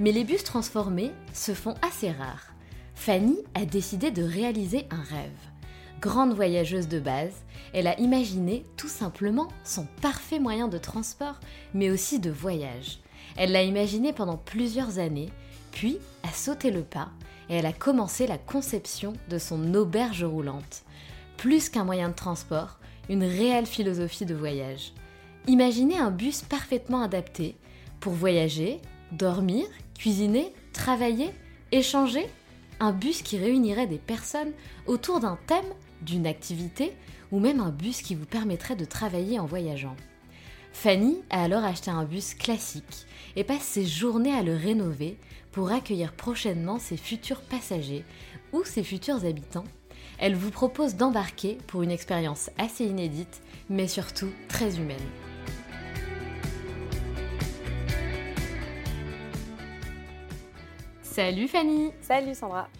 mais les bus transformés se font assez rares. Fanny a décidé de réaliser un rêve. Grande voyageuse de base, elle a imaginé tout simplement son parfait moyen de transport, mais aussi de voyage. Elle l'a imaginé pendant plusieurs années, puis a sauté le pas et elle a commencé la conception de son auberge roulante plus qu'un moyen de transport, une réelle philosophie de voyage. Imaginez un bus parfaitement adapté pour voyager, dormir, cuisiner, travailler, échanger. Un bus qui réunirait des personnes autour d'un thème, d'une activité, ou même un bus qui vous permettrait de travailler en voyageant. Fanny a alors acheté un bus classique et passe ses journées à le rénover pour accueillir prochainement ses futurs passagers ou ses futurs habitants elle vous propose d'embarquer pour une expérience assez inédite, mais surtout très humaine. Salut Fanny Salut Sandra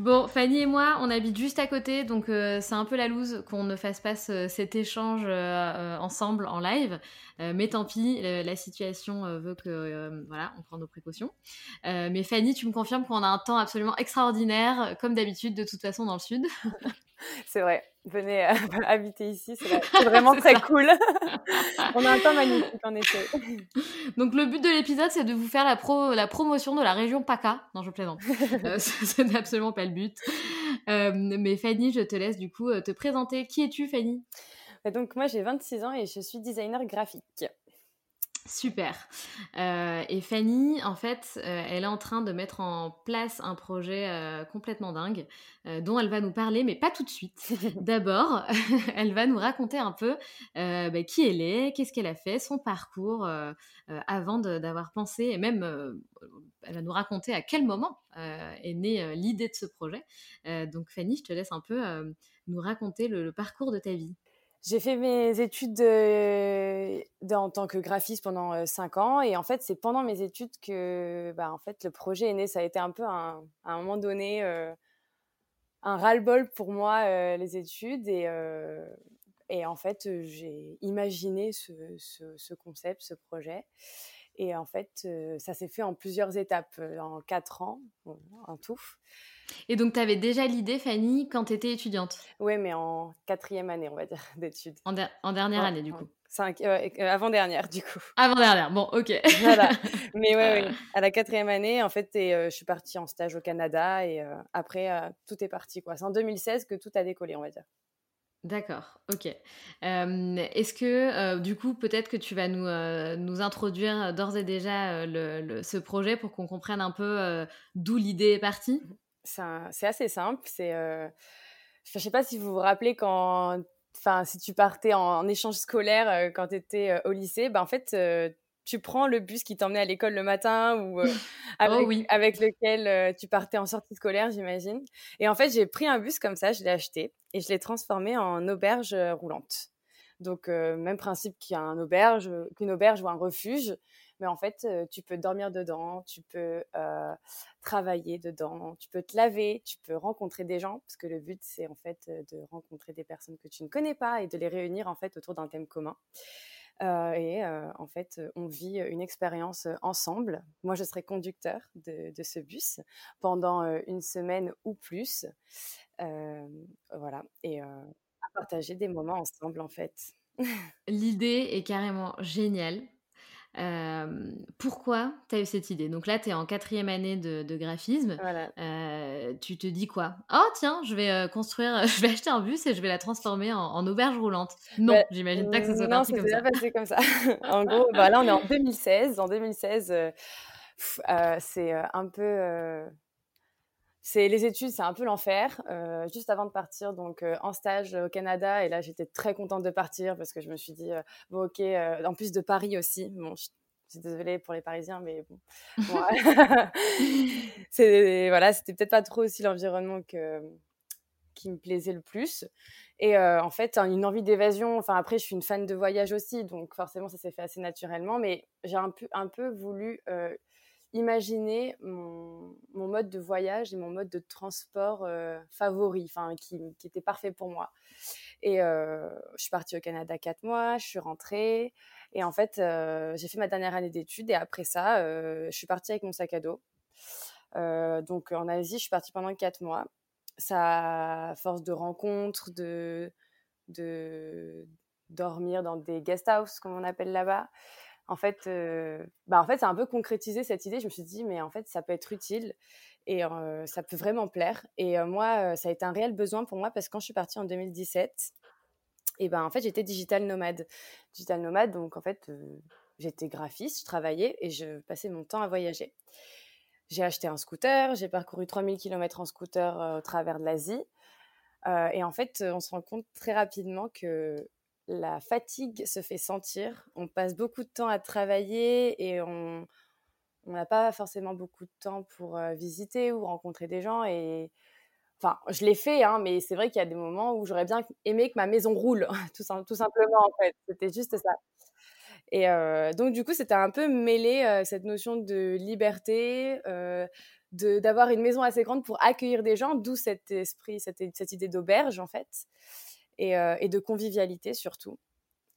Bon, Fanny et moi, on habite juste à côté, donc euh, c'est un peu la loose qu'on ne fasse pas cet échange euh, euh, ensemble en live. mais tant pis, la situation veut que voilà, on prend nos précautions. mais Fanny, tu me confirmes qu'on a un temps absolument extraordinaire, comme d'habitude, de toute façon dans le sud. c'est vrai venez euh, habiter ici, c'est vraiment très cool. On a un temps magnifique en effet. Donc le but de l'épisode, c'est de vous faire la, pro la promotion de la région PACA. Non, je plaisante. euh, ce n'est absolument pas le but. Euh, mais Fanny, je te laisse du coup euh, te présenter. Qui es-tu, Fanny? Donc moi, j'ai 26 ans et je suis designer graphique. Super. Euh, et Fanny, en fait, euh, elle est en train de mettre en place un projet euh, complètement dingue dont elle va nous parler, mais pas tout de suite. D'abord, elle va nous raconter un peu bah, qui elle est, qu'est-ce qu'elle a fait, son parcours avant d'avoir pensé, et même elle va nous raconter à quel moment est née l'idée de ce projet. donc Fanny, je te laisse un peu nous raconter le parcours de ta vie. J'ai fait mes études de, en tant que graphiste pendant 5 ans et en fait c'est pendant mes études que bah, en fait le projet est né. Ça a été un peu à un moment donné un ras-le-bol pour moi les études et, et en fait j'ai imaginé ce, ce, ce, concept, ce projet et en fait ça s'est fait en plusieurs étapes, en 4 ans en tout. Et donc, tu avais déjà l'idée, Fanny, quand tu étais étudiante? Oui, mais en quatrième année, on va dire, d'études. En, dernière année, du coup Cinq, euh, avant-dernière, du coup. Avant-dernière, bon, ok. voilà. Mais oui, à la quatrième année, en fait, euh, je suis partie en stage au Canada et euh, après, tout est parti. quoi. C'est en 2016 que tout a décollé, on va dire. D'accord, ok. Est-ce que, du coup, peut-être que tu vas nous, nous introduire d'ores et déjà le, ce projet pour qu'on comprenne un peu d'où l'idée est partie? C'est assez simple. C'est, euh, je ne sais pas si vous vous rappelez quand, enfin, si tu partais en, échange scolaire euh, quand tu étais euh, au lycée, ben en fait, tu prends le bus qui t'emmenait à l'école le matin ou oh avec, oui. avec, lequel tu partais en sortie scolaire, j'imagine. Et en fait, j'ai pris un bus comme ça, je l'ai acheté et je l'ai transformé en auberge roulante. Donc, même principe un auberge, qu'une auberge ou un refuge. Mais en fait, tu peux dormir dedans, tu peux travailler dedans, tu peux te laver, tu peux rencontrer des gens, parce que le but, c'est en fait de rencontrer des personnes que tu ne connais pas et de les réunir en fait autour d'un thème commun. et en fait, on vit une expérience ensemble. Moi, je serai conducteur de, de ce bus pendant une semaine ou plus. voilà. Et à partager des moments ensemble, en fait. L'idée est carrément géniale pourquoi tu as eu cette idée? Donc là, tu es en quatrième année de, graphisme. tu te dis quoi? Oh, tiens, je vais construire, je vais acheter un bus et je vais la transformer en, auberge roulante. Non, bah, j'imagine pas que ça soit non, parti comme ça. Non, passé comme ça. en gros, bah, là, on est en 2016. En 2016, c'est un peu c'est les études, c'est un peu l'enfer. Euh, juste avant de partir, donc euh, en stage au Canada, et là j'étais très contente de partir parce que je me suis dit euh, bon ok, en plus de Paris aussi. Bon, je suis désolée pour les Parisiens, mais bon, c'est voilà, c'était peut-être pas trop aussi l'environnement que qui me plaisait le plus. Et en fait, une envie d'évasion. Enfin, après, je suis une fan de voyage aussi, donc forcément, ça s'est fait assez naturellement. Mais j'ai un peu, un peu voulu imaginer mon, mode de voyage et mon mode de transport euh, favori, enfin qui, était parfait pour moi. Et euh, je suis partie au Canada quatre mois, je suis rentrée et en fait euh, j'ai fait ma dernière année d'études et après ça je suis partie avec mon sac à dos. donc en Asie je suis partie pendant quatre mois. Ça, force de rencontres, de, de dormir dans des guest houses comme on appelle là-bas en fait, euh, bah en fait, c'est un peu concrétisé cette idée. Je me suis dit, mais en fait, ça peut être utile et euh, ça peut vraiment plaire. Et euh, moi, ça a été un réel besoin pour moi parce que quand je suis partie en 2017, et ben en fait, j'étais digital nomade. Digital nomade, donc en fait, j'étais graphiste, je travaillais et je passais mon temps à voyager. J'ai acheté un scooter, j'ai parcouru 3000 km en scooter au travers de l'Asie. et en fait, on se rend compte très rapidement que la fatigue se fait sentir. On passe beaucoup de temps à travailler et on n'a pas forcément beaucoup de temps pour euh, visiter ou rencontrer des gens. Et enfin, je l'ai fait, hein, mais c'est vrai qu'il y a des moments où j'aurais bien aimé que ma maison roule, tout, simplement. C'était juste ça. Et euh, donc du coup, c'était un peu mêlé euh, cette notion de liberté, d'avoir une maison assez grande pour accueillir des gens, d'où cet esprit, cette idée d'auberge en fait. Euh, et, de convivialité surtout.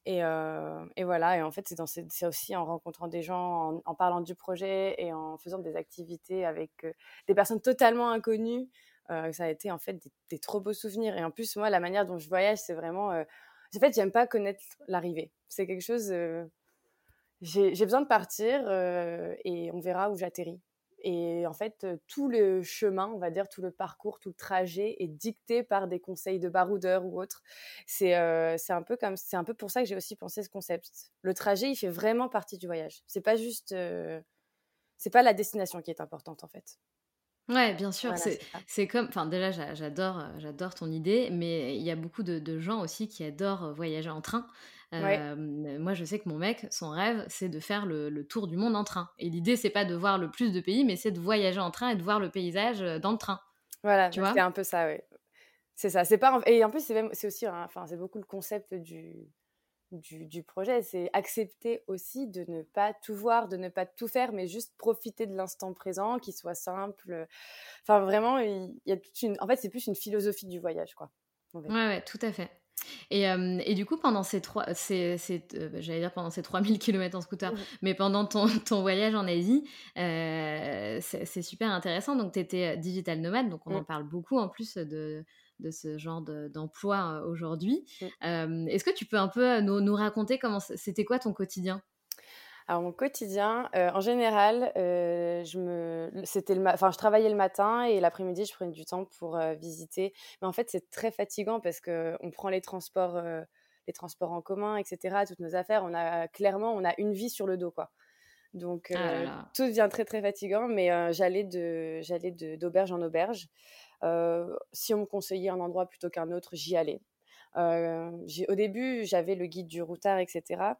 Et, euh, et, voilà, et en fait, c'est aussi en rencontrant des gens, en, parlant du projet et en faisant des activités avec euh, des personnes totalement inconnues. ça a été en fait des, trop beaux souvenirs. Et en plus, moi, la manière dont je voyage, c'est vraiment. en fait, j'aime pas connaître l'arrivée. C'est quelque chose. j'ai besoin de partir et on verra où j'atterris. Et en fait, tout le chemin, on va dire, tout le parcours, tout le trajet est dicté par des conseils de baroudeur ou autres. C'est un peu comme, c'est un peu pour ça que j'ai aussi pensé ce concept. Le trajet, il fait vraiment partie du voyage. C'est pas juste, c'est pas la destination qui est importante en fait. Ouais, bien sûr. c'est comme, enfin déjà, j'adore, j'adore ton idée, mais il y a beaucoup de, de, gens aussi qui adorent voyager en train moi, je sais que mon mec, son rêve, c'est de faire le, tour du monde en train. Et l'idée, c'est pas de voir le plus de pays, mais c'est de voyager en train et de voir le paysage dans le train. Voilà, tu vois c'est un peu ça, oui. C'est ça. C'est pas et en plus c'est aussi, enfin c'est beaucoup le concept du du, du projet, c'est accepter aussi de ne pas tout voir, de ne pas tout faire, mais juste profiter de l'instant présent, qu'il soit simple. Enfin vraiment, il y a toute une. En fait, c'est plus une philosophie du voyage, quoi. Ouais, ouais, tout à fait. Et, et, du coup, pendant ces trois, ces, euh, j'allais dire pendant ces 3000 km en scooter, mais pendant ton, ton, voyage en Asie, euh, c'est super intéressant. Donc, tu étais digital nomade, donc on en mmh. parle beaucoup en plus de, de ce genre d'emploi aujourd'hui. Mmh. Est-ce que tu peux un peu nous, nous raconter comment c'était quoi ton quotidien? Alors mon quotidien, euh, en général, euh, je me, c'était le, enfin je travaillais le matin et l'après-midi je prenais du temps pour euh, visiter. Mais en fait c'est très fatigant parce que on prend les transports, les transports en commun, etc. Toutes nos affaires, on a clairement on a une vie sur le dos quoi. Donc ah tout devient très très fatigant. Mais j'allais de, j'allais d'auberge en auberge. si on me conseillait un endroit plutôt qu'un autre, j'y allais. au début, j'avais le guide du routard, etc.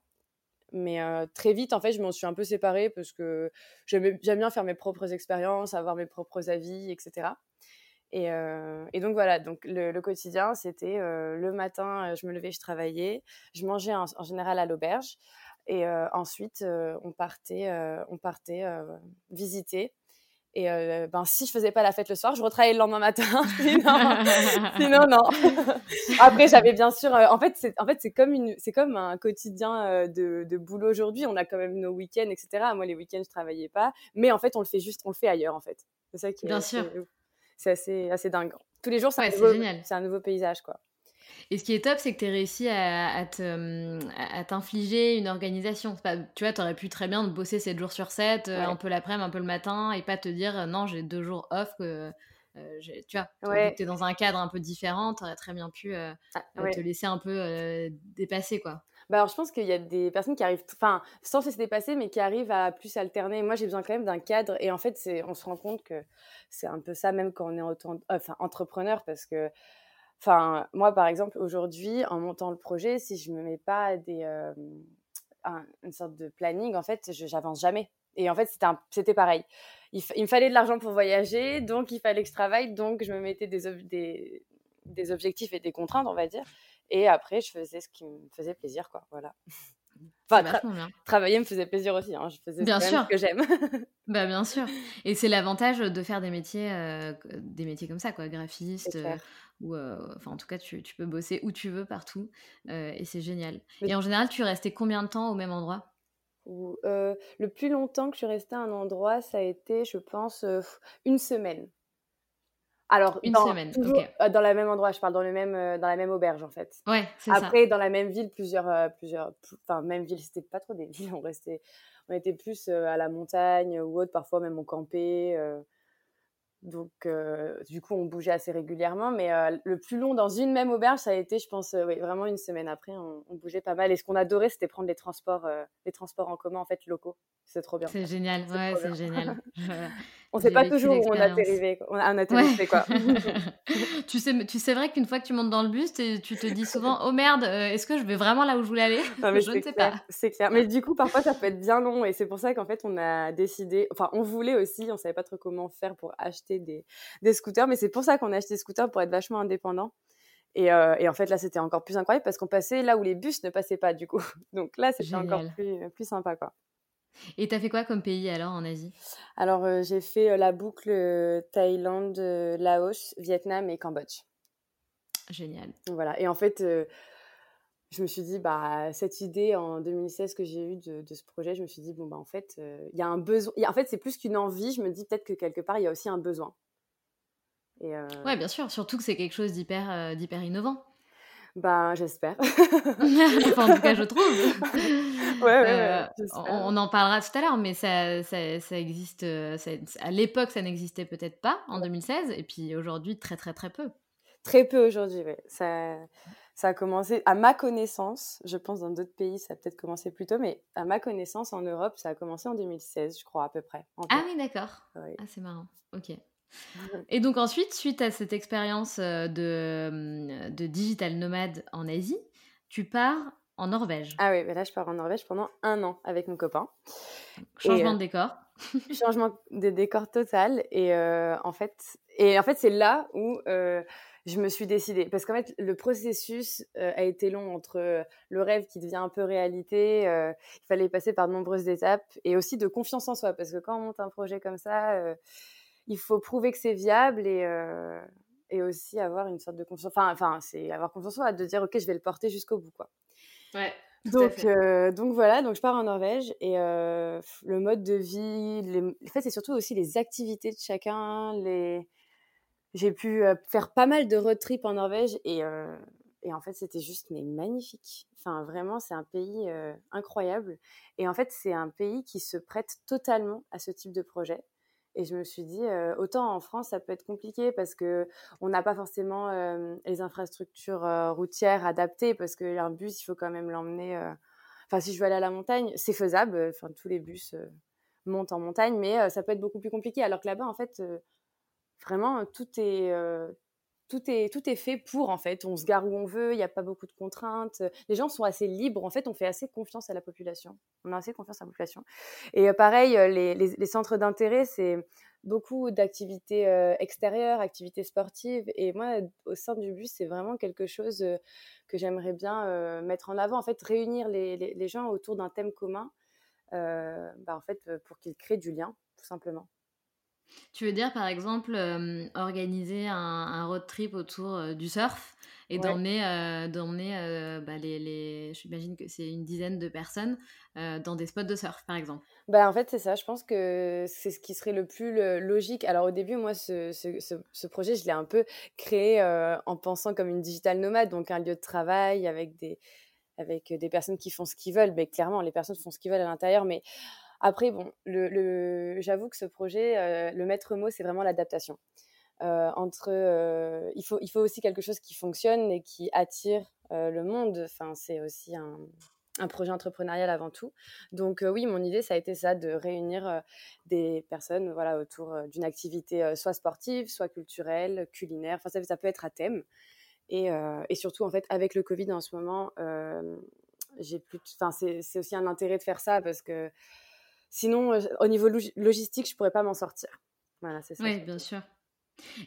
Mais très vite, en fait, je m'en suis un peu séparée parce que j'aime bien faire mes propres expériences, avoir mes propres avis, etc. Et, et, donc voilà, donc le, quotidien, c'était le matin, je me levais, je travaillais, je mangeais en, général à l'auberge, et ensuite on partait, on partait visiter. Et ben, si je faisais pas la fête le soir, je retravaillais le lendemain matin. sinon, non. Après, j'avais bien sûr. en fait, c'est en fait c'est comme une, c'est comme un quotidien de, de, boulot aujourd'hui. On a quand même nos week-ends, etc. Moi, les week-ends, je travaillais pas, mais en fait, on le fait juste, on le fait ailleurs, en fait. C'est ça qui. Bien sûr. C'est assez, assez dingue. Tous les jours, c'est un, un, nouveau paysage, quoi. Et ce qui est top, c'est que tu as réussi à, à t'infliger une organisation. Pas, tu vois, tu aurais pu très bien bosser 7 jours sur 7, euh, un peu l'après-midi, un peu le matin, et pas te dire euh, non, j'ai deux jours off. Que, euh, tu vois, tu es dans un cadre un peu différent, tu aurais très bien pu ah, te laisser un peu dépasser. quoi. Bah alors, je pense qu'il y a des personnes qui arrivent, enfin, sans se laisser dépasser, mais qui arrivent à plus alterner. Moi, j'ai besoin quand même d'un cadre. Et en fait, on se rend compte que c'est un peu ça, même quand on est autant, enfin, entrepreneur, parce que Enfin, moi, par exemple, aujourd'hui, en montant le projet, si je me mets pas des, euh, une sorte de planning, en fait, j'avance jamais. Et en fait, c'était pareil. Il, me fallait de l'argent pour voyager, donc il fallait que je travaille, donc je me mettais des, des, des, objectifs et des contraintes, on va dire. Et après, je faisais ce qui me faisait plaisir, quoi. Voilà. Enfin, travailler me faisait plaisir aussi. Hein. Je faisais bien sûr. ce que j'aime. bah, bien sûr. Et c'est l'avantage de faire des métiers, euh, des métiers comme ça, quoi, graphiste. Euh, enfin, en tout cas, tu, tu, peux bosser où tu veux, partout. et c'est génial. Et en général, tu restais combien de temps au même endroit? Le plus longtemps que je suis restée à un endroit, ça a été, je pense, une semaine. Alors, une dans, semaine, euh, dans le même endroit, je parle dans, le même, dans la même auberge en fait. Ouais, c'est ça. Après, dans la même ville, plusieurs, plusieurs, enfin même ville, c'était pas trop des villes, on restait, on était plus à la montagne ou autre, parfois même on campait. Donc, du coup, on bougeait assez régulièrement, mais le plus long dans une même auberge, ça a été, je pense, oui, vraiment une semaine après, on, on, bougeait pas mal. Et ce qu'on adorait, c'était prendre les transports, les transports en commun en fait locaux. C'est trop bien. C'est génial, ouais, c'est génial. on sait pas toujours où on atterrivait, on atterrivait quoi. tu sais, tu sais vrai qu'une fois que tu montes dans le bus, tu te dis souvent, oh merde, euh, est-ce que je vais vraiment là où je voulais aller? Je ne sais pas. C'est clair. Mais du coup, parfois, ça peut être bien long, et c'est pour ça qu'en fait, on a décidé, enfin, on voulait aussi, on savait pas trop comment faire pour acheter des, des scooters, mais c'est pour ça qu'on a acheté des scooters pour être vachement indépendant. Et, euh, et, en fait, là, c'était encore plus incroyable parce qu'on passait là où les bus ne passaient pas, du coup. Donc là, c'était encore plus, plus sympa, quoi. Et t'as fait quoi comme pays alors en Asie? Alors euh, j'ai fait euh, la boucle euh, Thaïlande, Laos, Vietnam et Cambodge. Génial. Voilà. Et en fait, je me suis dit, bah, cette idée en 2016 que j'ai eue de, ce projet, je me suis dit, bon, bah, en fait, il y a un besoin. En fait, c'est plus qu'une envie. Je me dis peut-être que quelque part, il y a aussi un besoin. Et Ouais, bien sûr. Surtout que c'est quelque chose d'hyper d'hyper innovant. Ben, j'espère. enfin, en tout cas, je trouve. Ouais, ouais, euh, on, en parlera tout à l'heure, mais ça, ça, ça existe. Euh, à l'époque, ça n'existait peut-être pas en 2016, et puis aujourd'hui, très, très, très peu. Très peu aujourd'hui, oui. Ça, ça a commencé, à ma connaissance, je pense dans d'autres pays, ça a peut-être commencé plus tôt, mais à ma connaissance, en Europe, ça a commencé en 2016, je crois, à peu près. Ah oui, d'accord. Ah, c'est marrant. Ok. Et donc ensuite, suite à cette expérience euh, de, hum, de digital nomade en Asie, tu pars en Norvège. Ah oui, là je pars en Norvège pendant un an avec mon copain. Changement de euh, décor. changement de décor total. Et euh, en fait, et en fait c'est là où je me suis décidée. Parce qu'en fait, le processus a été long entre le rêve qui devient un peu réalité. il fallait passer par de nombreuses étapes et aussi de confiance en soi. Parce que quand on monte un projet comme ça il faut prouver que c'est viable et, euh, et aussi avoir une sorte de confiance. Enfin, enfin c'est avoir confiance en soi, de dire ok, je vais le porter jusqu'au bout, quoi. Ouais. Donc, euh, donc voilà, donc je pars en Norvège et euh, le mode de vie, les... en fait, c'est surtout aussi les activités de chacun. Les... J'ai pu faire pas mal de road trip en Norvège et, et en fait, c'était juste mais magnifique. Enfin, vraiment, c'est un pays incroyable. Et en fait, c'est un pays qui se prête totalement à ce type de projet. Et je me suis dit, autant en France, ça peut être compliqué parce que on n'a pas forcément les infrastructures routières adaptées parce qu'un bus, il faut quand même l'emmener. Enfin, si je veux aller à la montagne, c'est faisable. Enfin, tous les bus montent en montagne, mais ça peut être beaucoup plus compliqué. Alors que là-bas, en fait, vraiment, tout est tout est, tout est fait pour, en fait. On se gare où on veut, il n'y a pas beaucoup de contraintes. Les gens sont assez libres. En fait, on fait assez confiance à la population. On a assez confiance à la population. Et pareil, les, les, les centres d'intérêt, c'est beaucoup d'activités extérieures, activités sportives. Et moi, au sein du bus, c'est vraiment quelque chose que j'aimerais bien mettre en avant. En fait, réunir les, les, gens autour d'un thème commun, bah, en fait, pour qu'ils créent du lien, tout simplement. Tu veux dire, par exemple, organiser un, road trip autour du surf et d'emmener, bah, les, les j'imagine que c'est une dizaine de personnes dans des spots de surf, par exemple? Bah, en fait, c'est ça. Je pense que c'est ce qui serait le plus logique. Alors, au début, moi, ce, ce, ce, projet, je l'ai un peu créé en pensant comme une digital nomade, donc un lieu de travail avec des, avec des personnes qui font ce qu'ils veulent. Mais clairement, les personnes font ce qu'ils veulent à l'intérieur, mais après, bon, j'avoue que ce projet, euh, le maître mot, c'est vraiment l'adaptation. Euh, entre, euh, il, faut, il faut aussi quelque chose qui fonctionne et qui attire le monde. Enfin, c'est aussi un, projet entrepreneurial avant tout. Donc oui, mon idée, ça a été ça, de réunir des personnes voilà, autour d'une activité soit sportive, soit culturelle, culinaire. Enfin, ça, peut être à thème. Et, et, surtout, en fait, avec le Covid en ce moment, j'ai plus. C'est aussi un intérêt de faire ça parce que Sinon, euh, au niveau logistique, je pourrais pas m'en sortir. Voilà, c'est ça. Oui, bien sûr.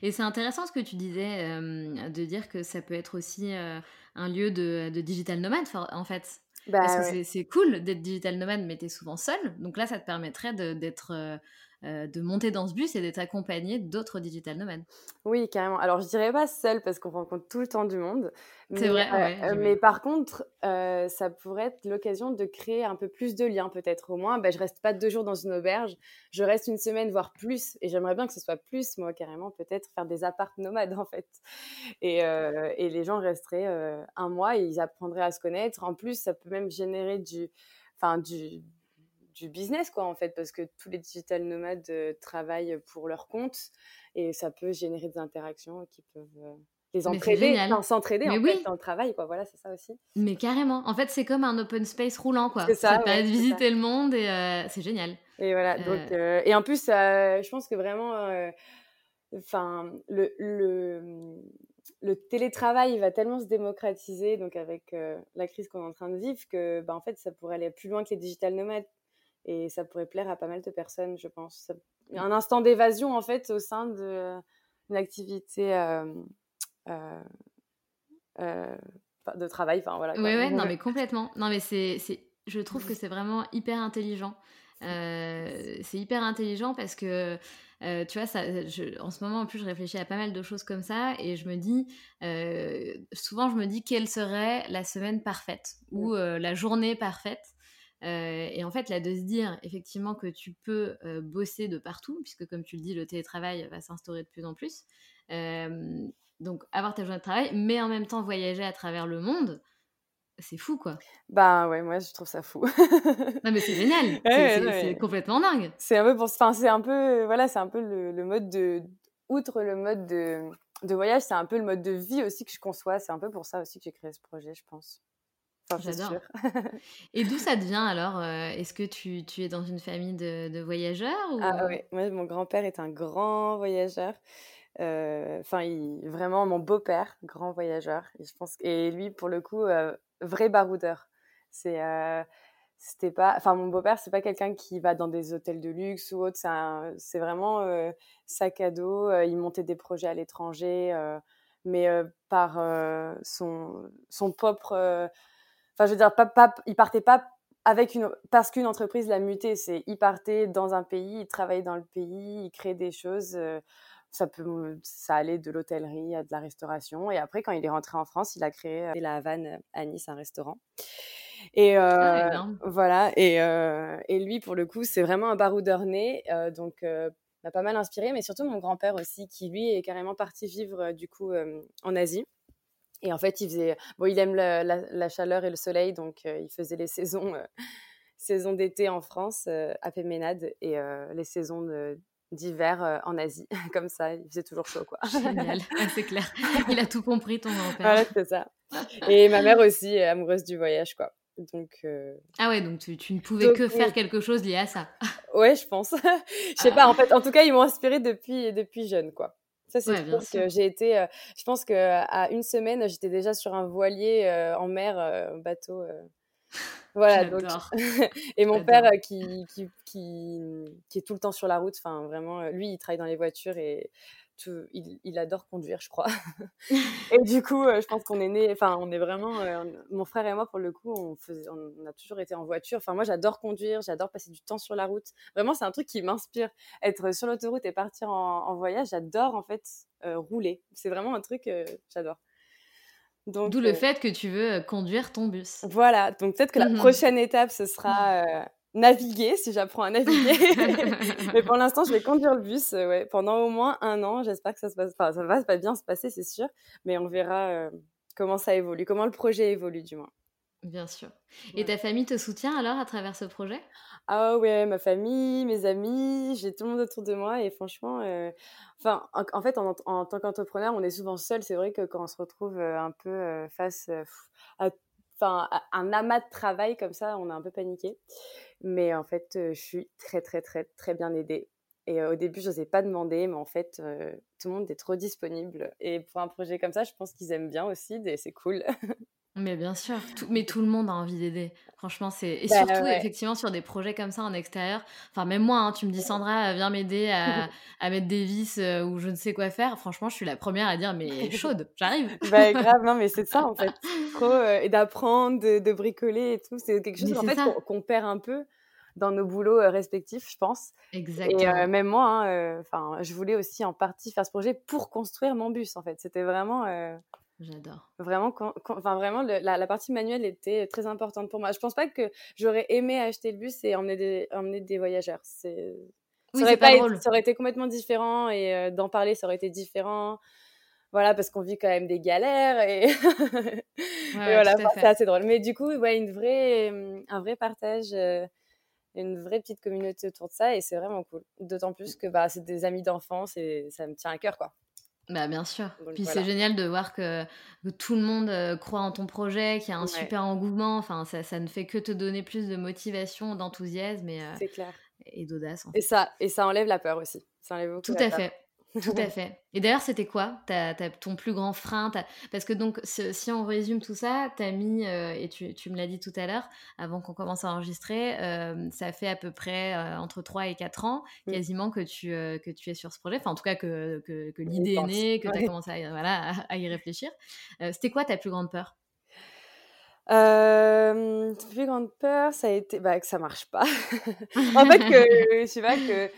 Et c'est intéressant ce que tu disais, euh, de dire que ça peut être aussi euh, un lieu de, digital nomade, en fait. Bah, Parce que c'est cool d'être digital nomade, mais tu es souvent seul. Donc là, ça te permettrait d'être euh, de monter dans ce bus et d'être accompagné d'autres digital nomades. Oui, carrément. Alors, je dirais pas seul parce qu'on rencontre tout le temps du monde. C'est vrai. Euh, mais par contre, euh, ça pourrait être l'occasion de créer un peu plus de liens, peut-être. Au moins, bah, je reste pas deux jours dans une auberge, je reste une semaine, voire plus. Et j'aimerais bien que ce soit plus, moi, carrément, peut-être faire des apparts nomades, en fait. Et, et les gens resteraient un mois et ils apprendraient à se connaître. En plus, ça peut même générer du. Enfin, du, du business, quoi, en fait, parce que tous les digital nomades euh, travaillent pour leur compte et ça peut générer des interactions qui peuvent euh, les entraider, s'entraider en fait dans le travail, quoi. Voilà, c'est ça aussi. Mais carrément. En fait, c'est comme un open space roulant, quoi. C'est ça. Ça permet de visiter le monde et euh, c'est génial. Et voilà. Donc, et en plus, je pense que vraiment, enfin, le, le, le télétravail va tellement se démocratiser, donc avec la crise qu'on est en train de vivre, que, bah, en fait, ça pourrait aller plus loin que les digital nomades et ça pourrait plaire à pas mal de personnes, je pense. A un instant d'évasion, en fait, au sein d'une activité euh, euh, euh, de travail. Enfin, voilà. Oui, ouais, non, mais complètement. Non, mais c'est, je trouve que c'est vraiment hyper intelligent. c'est hyper intelligent parce que, tu vois, ça, en ce moment, en plus, je réfléchis à pas mal de choses comme ça et je me dis, souvent, je me dis quelle serait la semaine parfaite ou la journée parfaite. Euh, et en fait, là, de se dire effectivement que tu peux euh, bosser de partout, puisque comme tu le dis, le télétravail va s'instaurer de plus en plus. Euh, donc, avoir ta journée de travail, mais en même temps voyager à travers le monde, c'est fou, quoi. Bah ouais, moi, je trouve ça fou. non, mais c'est génial. c'est complètement dingue. C'est un peu pour... Enfin, c'est un peu... Voilà, c'est un peu le, mode de... Outre le mode de, de voyage, c'est un peu le mode de vie aussi que je conçois. C'est un peu pour ça aussi que j'ai créé ce projet, je pense. J'adore. Et d'où ça te vient alors euh, Est-ce que tu, tu, es dans une famille de, de voyageurs ou... Ah oui, moi mon grand-père est un grand voyageur. Euh, enfin, vraiment mon beau-père, grand voyageur. Et, je pense, et lui, pour le coup, euh, vrai baroudeur. C'est c'était pas enfin mon beau-père c'est pas quelqu'un qui va dans des hôtels de luxe ou autre c'est vraiment sac à dos il montait des projets à l'étranger mais par son son propre Enfin, je veux dire, pas, il partait pas avec une parce qu'une entreprise l'a muté. C'est il partait dans un pays, il travaillait dans le pays, il créait des choses. Euh, ça peut, ça allait de l'hôtellerie à de la restauration. Et après, quand il est rentré en France, il a créé euh, la Havane euh, à Nice, un restaurant. Et ah, voilà. Et, et, lui, pour le coup, c'est vraiment un baroudeur né. donc, m'a pas mal inspiré, mais surtout mon grand-père aussi, qui lui est carrément parti vivre du coup en Asie. Et en fait, il faisait. Bon, il aime la, chaleur et le soleil, donc euh, il faisait les saisons, euh, saisons d'été en France, euh, à Péménade, et les saisons d'hiver en Asie. Comme ça, il faisait toujours chaud, quoi. Génial, c'est clair. Il a tout compris, ton grand-père. Voilà, c'est ça. Et ma mère aussi amoureuse du voyage, quoi. Donc, Ah ouais, donc tu, tu ne pouvais que faire quelque chose lié à ça. ouais, je pense. je sais pas, en fait, en tout cas, ils m'ont inspiré depuis, depuis jeune, quoi. Ça, c'est ouais, que j'ai été. je pense qu'à une semaine, j'étais déjà sur un voilier en mer, bateau. Voilà, donc. et mon père qui, qui, qui, qui, est tout le temps sur la route, enfin vraiment, lui, il travaille dans les voitures et il, adore conduire, je crois. et du coup, euh, je pense qu'on est né, enfin, on est vraiment, euh, mon frère et moi, pour le coup, on, faisait, on a toujours été en voiture. Enfin, moi, j'adore conduire, j'adore passer du temps sur la route. Vraiment, c'est un truc qui m'inspire. Être sur l'autoroute et partir en, voyage, j'adore en fait euh, rouler. C'est vraiment un truc, j'adore. D'où le fait que tu veux conduire ton bus. Voilà, donc peut-être que la mmh prochaine étape, ce sera naviguer, si j'apprends à naviguer. Mais pour l'instant, je vais conduire le bus euh, ouais, pendant au moins un an. J'espère que ça se passe. Enfin, ça va pas bien se passer, c'est sûr. Mais on verra euh, comment ça évolue, comment le projet évolue, du moins. Bien sûr. Et ta famille te soutient alors à travers ce projet? Ah ouais, ma famille, mes amis, j'ai tout le monde autour de moi et franchement, euh, enfin, en, fait, en, en tant qu'entrepreneur, on est souvent seul. C'est vrai que quand on se retrouve un peu face à un amas de travail comme ça, on est un peu paniqué. Mais en fait, je suis très, très, très, très bien aidée. Et au début, je n'osais pas demander, mais en fait, tout le monde est trop disponible. Et pour un projet comme ça, je pense qu'ils aiment bien aussi, et c'est cool. Mais bien sûr, mais tout le monde a envie d'aider. Franchement, c'est et bah, surtout effectivement sur des projets comme ça en extérieur. Enfin, même moi, hein, tu me dis Sandra, viens m'aider à, à, mettre des vis ou je ne sais quoi faire. Franchement, je suis la première à dire mais chaude, j'arrive. bah grave, non mais c'est ça en fait. Trop et d'apprendre, de, bricoler et tout, c'est quelque chose en fait qu'on perd un peu dans nos boulots respectifs, je pense. Exactement. Et même moi, hein, je voulais aussi en partie faire ce projet pour construire mon bus en fait. C'était vraiment J'adore. Vraiment, enfin, vraiment la, partie manuelle était très importante pour moi. Je pense pas que j'aurais aimé acheter le bus et emmener des, emmener des voyageurs. C'est... ça, aurait pas ça aurait été complètement différent et euh, d'en parler, ça aurait été différent. Voilà, parce qu'on vit quand même des galères et, voilà, c'est assez drôle. Mais du coup, ouais, une vraie, un vrai partage, euh, une vraie petite communauté autour de ça et c'est vraiment cool. D'autant plus que bah, c'est des amis d'enfance et ça me tient à cœur, quoi. Bah bien sûr. Puis c'est génial de voir que, tout le monde euh, croit en ton projet, qu'il y a un super engouement. Enfin, ça, ça, ne fait que te donner plus de motivation, d'enthousiasme et, euh, et d'audace. Et ça, et ça enlève la peur aussi. Ça enlève Tout à fait. Tout à fait. Et d'ailleurs, c'était quoi ton plus grand frein Parce que donc, si on résume tout ça, tu as mis, euh, et tu, me l'as dit tout à l'heure, avant qu'on commence à enregistrer, euh, ça fait à peu près euh, entre 3 et 4 ans quasiment que tu, que tu es sur ce projet. Enfin, en tout cas, que, que, l'idée est née, que tu as commencé à, voilà, à, y réfléchir. c'était quoi ta plus grande peur? Euh, plus grande peur, ça a été bah, que ça marche pas. en fait, que je sais pas que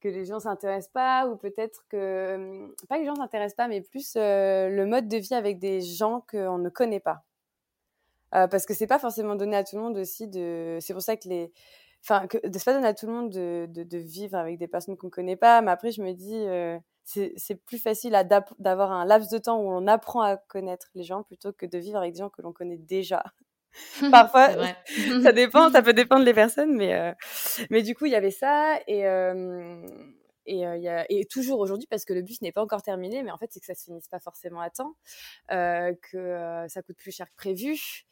que les gens s'intéressent pas ou peut-être que pas que les gens s'intéressent pas mais plus le mode de vie avec des gens qu'on ne connaît pas. Euh, parce que c'est pas forcément donné à tout le monde aussi de c'est pour ça que les enfin que c'est pas donné à tout le monde de, vivre avec des personnes qu'on connaît pas mais après je me dis c'est plus facile d'avoir un laps de temps où on apprend à connaître les gens plutôt que de vivre avec des gens que l'on connaît déjà Parfois, ça dépend, ça peut dépendre des personnes, mais, euh, mais du coup, il y avait ça. Et, euh, et, euh, y a, et toujours aujourd'hui, parce que le bus n'est pas encore terminé, mais en fait, c'est que ça se finisse pas forcément à temps, que ça coûte plus cher que prévu.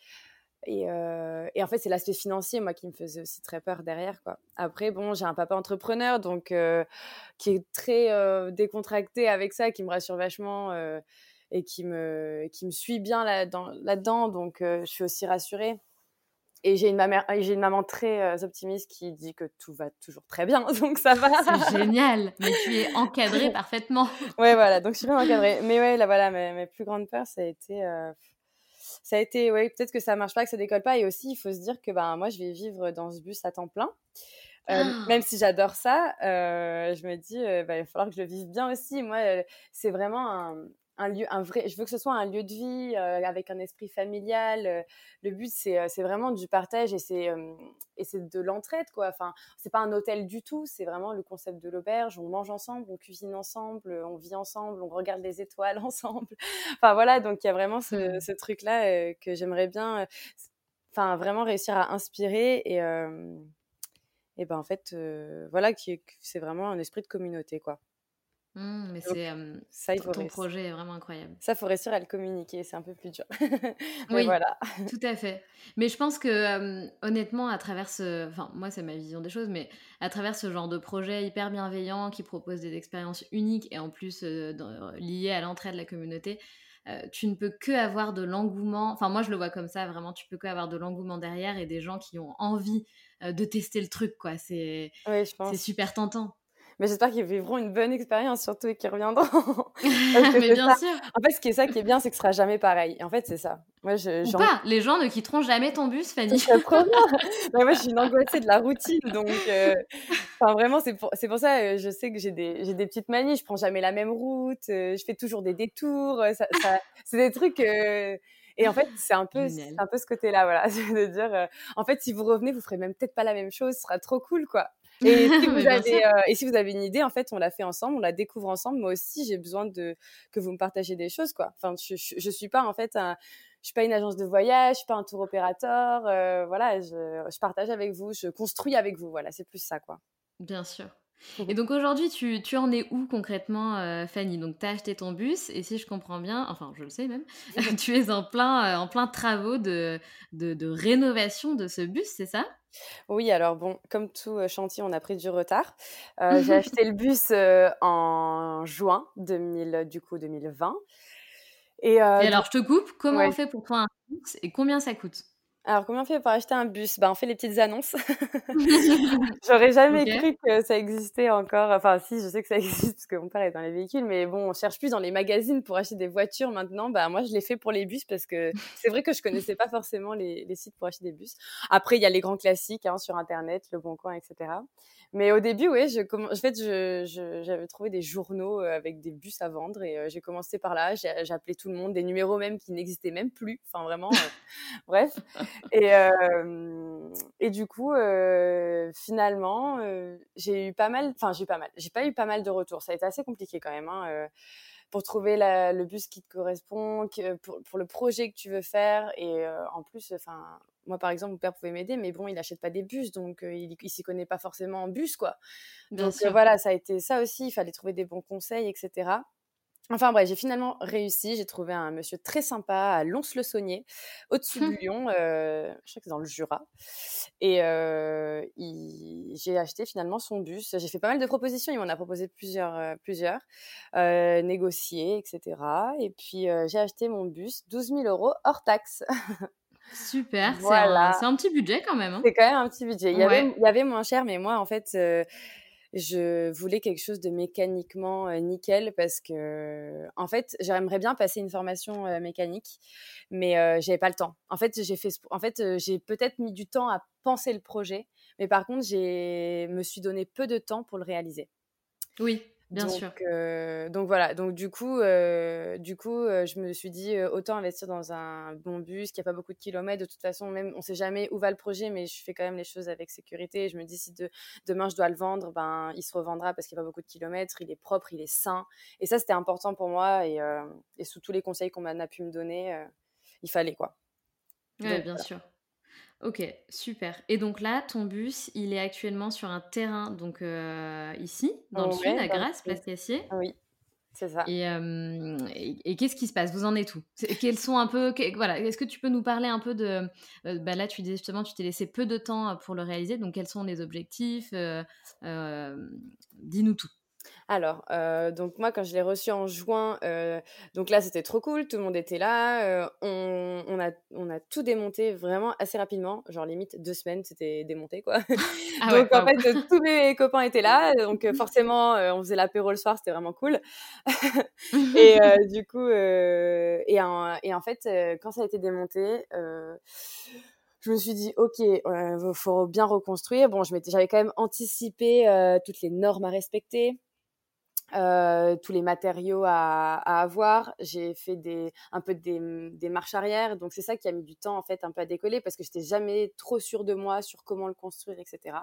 Et, et, en fait, c'est l'aspect financier, moi, qui me faisait aussi très peur derrière. Quoi. Après, bon, j'ai un papa entrepreneur, donc qui est très décontracté avec ça, qui me rassure vachement et qui me, qui me suit bien là-dedans. donc, euh, je suis aussi rassurée. Et j'ai une, maman, j'ai une maman très euh, optimiste qui dit que tout va toujours très bien, donc ça va. C'est génial, mais tu es encadrée parfaitement. ouais, voilà, donc je suis bien encadrée. Mais ouais, là, voilà, mes, mes plus grandes peurs, ça a été, euh, ça a été, ouais, peut-être que ça marche pas, que ça décolle pas. Et aussi, il faut se dire que ben, moi, je vais vivre dans ce bus à temps plein. Ah. Même si j'adore ça, je me dis, bah, il va falloir que je le vive bien aussi. Moi, c'est vraiment un, un lieu, un vrai, je veux que ce soit un lieu de vie euh, avec un esprit familial. Euh, le but, c'est, euh, c'est vraiment du partage et c'est, et c'est de l'entraide, quoi. Enfin, c'est pas un hôtel du tout, c'est vraiment le concept de l'auberge. On mange ensemble, on cuisine ensemble, on vit ensemble, on regarde les étoiles ensemble. enfin, voilà, donc il y a vraiment ce, mmh. ce truc-là que j'aimerais bien, enfin, vraiment réussir à inspirer et, et ben, en fait, voilà, c'est vraiment un esprit de communauté, quoi. Mmh, mais c'est ça, il faut ton projet est vraiment incroyable. Ça, faut réussir à le communiquer, c'est un peu plus dur. oui, voilà. tout à fait. Mais je pense que honnêtement, à travers ce, enfin moi c'est ma vision des choses, mais à travers ce genre de projet hyper bienveillant qui propose des expériences uniques et en plus liées à l'entrée de la communauté, tu ne peux que avoir de l'engouement. Enfin moi je le vois comme ça, vraiment, tu peux que avoir de l'engouement derrière et des gens qui ont envie de tester le truc, quoi. C'est oui, c'est super tentant mais j'espère qu'ils vivront une bonne expérience surtout et qu'ils reviendront. mais bien sûr. En fait, ce qui est ça qui est bien, c'est que ce sera jamais pareil. En fait, c'est ça. Moi, je, Ou pas, les gens ne quitteront jamais ton bus, Fanny. moi, je suis une angoissée de la routine, donc, euh, enfin, vraiment, c'est pour, pour ça, euh, je sais que j'ai des, des petites manies. Je prends jamais la même route, euh, je fais toujours des détours. Ça, ça, c'est des trucs. Et en fait, c'est un peu, un peu ce côté-là, voilà, de dire, en fait, si vous revenez, vous ferez même peut-être pas la même chose, ce sera trop cool, quoi. Et si, vous avez, euh, et si vous avez une idée, en fait, on l'a fait ensemble, on la découvre ensemble. Moi aussi, j'ai besoin de que vous me partagez des choses, quoi. Enfin, je, je, suis pas en fait un, je suis pas une agence de voyage, je suis pas un tour opérateur. Euh, voilà, je, je, partage avec vous, je construis avec vous. Voilà, c'est plus ça, quoi. Bien sûr. Et donc aujourd'hui, tu, tu, en es où concrètement, euh, Fanny? Donc tu as acheté ton bus et si je comprends bien, enfin je le sais même, tu es en plein, en plein travaux de, de, de rénovation de ce bus, c'est ça? Oui, alors bon, comme tout chantier, on a pris du retard. Euh, j'ai acheté le bus en juin 2000, du coup 2020. Et, alors, je te coupe, comment on fait pour toi un bus et combien ça coûte? Alors, combien on fait pour acheter un bus? Bah, On fait les petites annonces. J'aurais jamais cru que ça existait encore. Enfin, si, je sais que ça existe parce que mon père est dans les véhicules, mais bon, on cherche plus dans les magazines pour acheter des voitures maintenant. Bah, moi, je l'ai fait pour les bus parce que c'est vrai que je connaissais pas forcément les, les, sites pour acheter des bus. Après, il y a les grands classiques hein, sur Internet, Le Bon Coin, etc. Mais au début, oui, je, en fait, j'avais trouvé des journaux euh, avec des bus à vendre et euh, j'ai commencé par là. J'ai appelé tout le monde, des numéros même qui n'existaient même plus. Enfin, vraiment, euh, bref. Et, et du coup, finalement, j'ai eu pas mal, enfin, j'ai eu pas mal, j'ai pas eu pas mal de retours. Ça a été assez compliqué quand même. Hein, pour trouver le bus qui te correspond, pour, pour, le projet que tu veux faire. Et en plus, enfin, moi, par exemple, mon père pouvait m'aider, mais bon, il n'achète pas des bus, donc il, ne s'y connaît pas forcément en bus, quoi. donc voilà, ça a été ça aussi. Il fallait trouver des bons conseils, etc. Enfin bref, j'ai finalement réussi. J'ai trouvé un monsieur très sympa à Lons-le-Saunier, au-dessus de mmh. Lyon, euh, je crois que c'est dans le Jura. Et euh, j'ai acheté finalement son bus. J'ai fait pas mal de propositions. Il m'en a proposé plusieurs, euh, plusieurs euh, négociés, etc. Et puis j'ai acheté mon bus, 12 000 euros hors taxe. Super, voilà. c'est un, petit budget quand même. Hein. C'est quand même un petit budget. Il y, avait, il y avait moins cher, mais moi, en fait, je voulais quelque chose de mécaniquement nickel parce que, en fait, j'aimerais bien passer une formation mécanique, mais j'avais pas le temps. En fait, j'ai fait, en fait, j'ai peut-être mis du temps à penser le projet, mais par contre, j'ai me suis donné peu de temps pour le réaliser. Oui. Bien donc, sûr. Euh, donc voilà. Donc du coup, euh, du coup, euh, je me suis dit autant investir dans un bon bus qui a pas beaucoup de kilomètres. De toute façon, même on sait jamais où va le projet, mais je fais quand même les choses avec sécurité. je me dis si demain je dois le vendre, ben il se revendra parce qu'il n'y a pas beaucoup de kilomètres. Il est propre, il est sain. Et ça c'était important pour moi. Et, et, sous tous les conseils qu'on m'a pu me donner, il fallait quoi. Oui, bien sûr. Ok, super. Et donc là, ton bus, il est actuellement sur un terrain, donc euh, ici, dans le sud, à Grasse, Place Cassier. Oui, c'est ça. Et, et, qu'est-ce qui se passe? Vous en êtes où? Quels sont un peu, voilà, est-ce que tu peux nous parler un peu de, euh, bah là, tu disais justement, tu t'es laissé peu de temps pour le réaliser, donc quels sont les objectifs? Euh, Dis-nous tout. Alors, euh, donc moi, quand je l'ai reçu en juin, euh, donc là, c'était trop cool, tout le monde était là. Euh, on, a, on a tout démonté vraiment assez rapidement, genre limite deux semaines, c'était démonté, quoi. Ah donc en fait, tous mes copains étaient là, donc forcément, on faisait l'apéro le soir, c'était vraiment cool. et du coup, et en, et, en, fait, quand ça a été démonté, je me suis dit, ok, il faut bien reconstruire. Bon, j'avais quand même anticipé toutes les normes à respecter. Euh, tous les matériaux à, à avoir. J'ai fait des, un peu des, des marches arrière. Donc, c'est ça qui a mis du temps, en fait, un peu à décoller parce que j'étais jamais trop sûre de moi sur comment le construire, etc.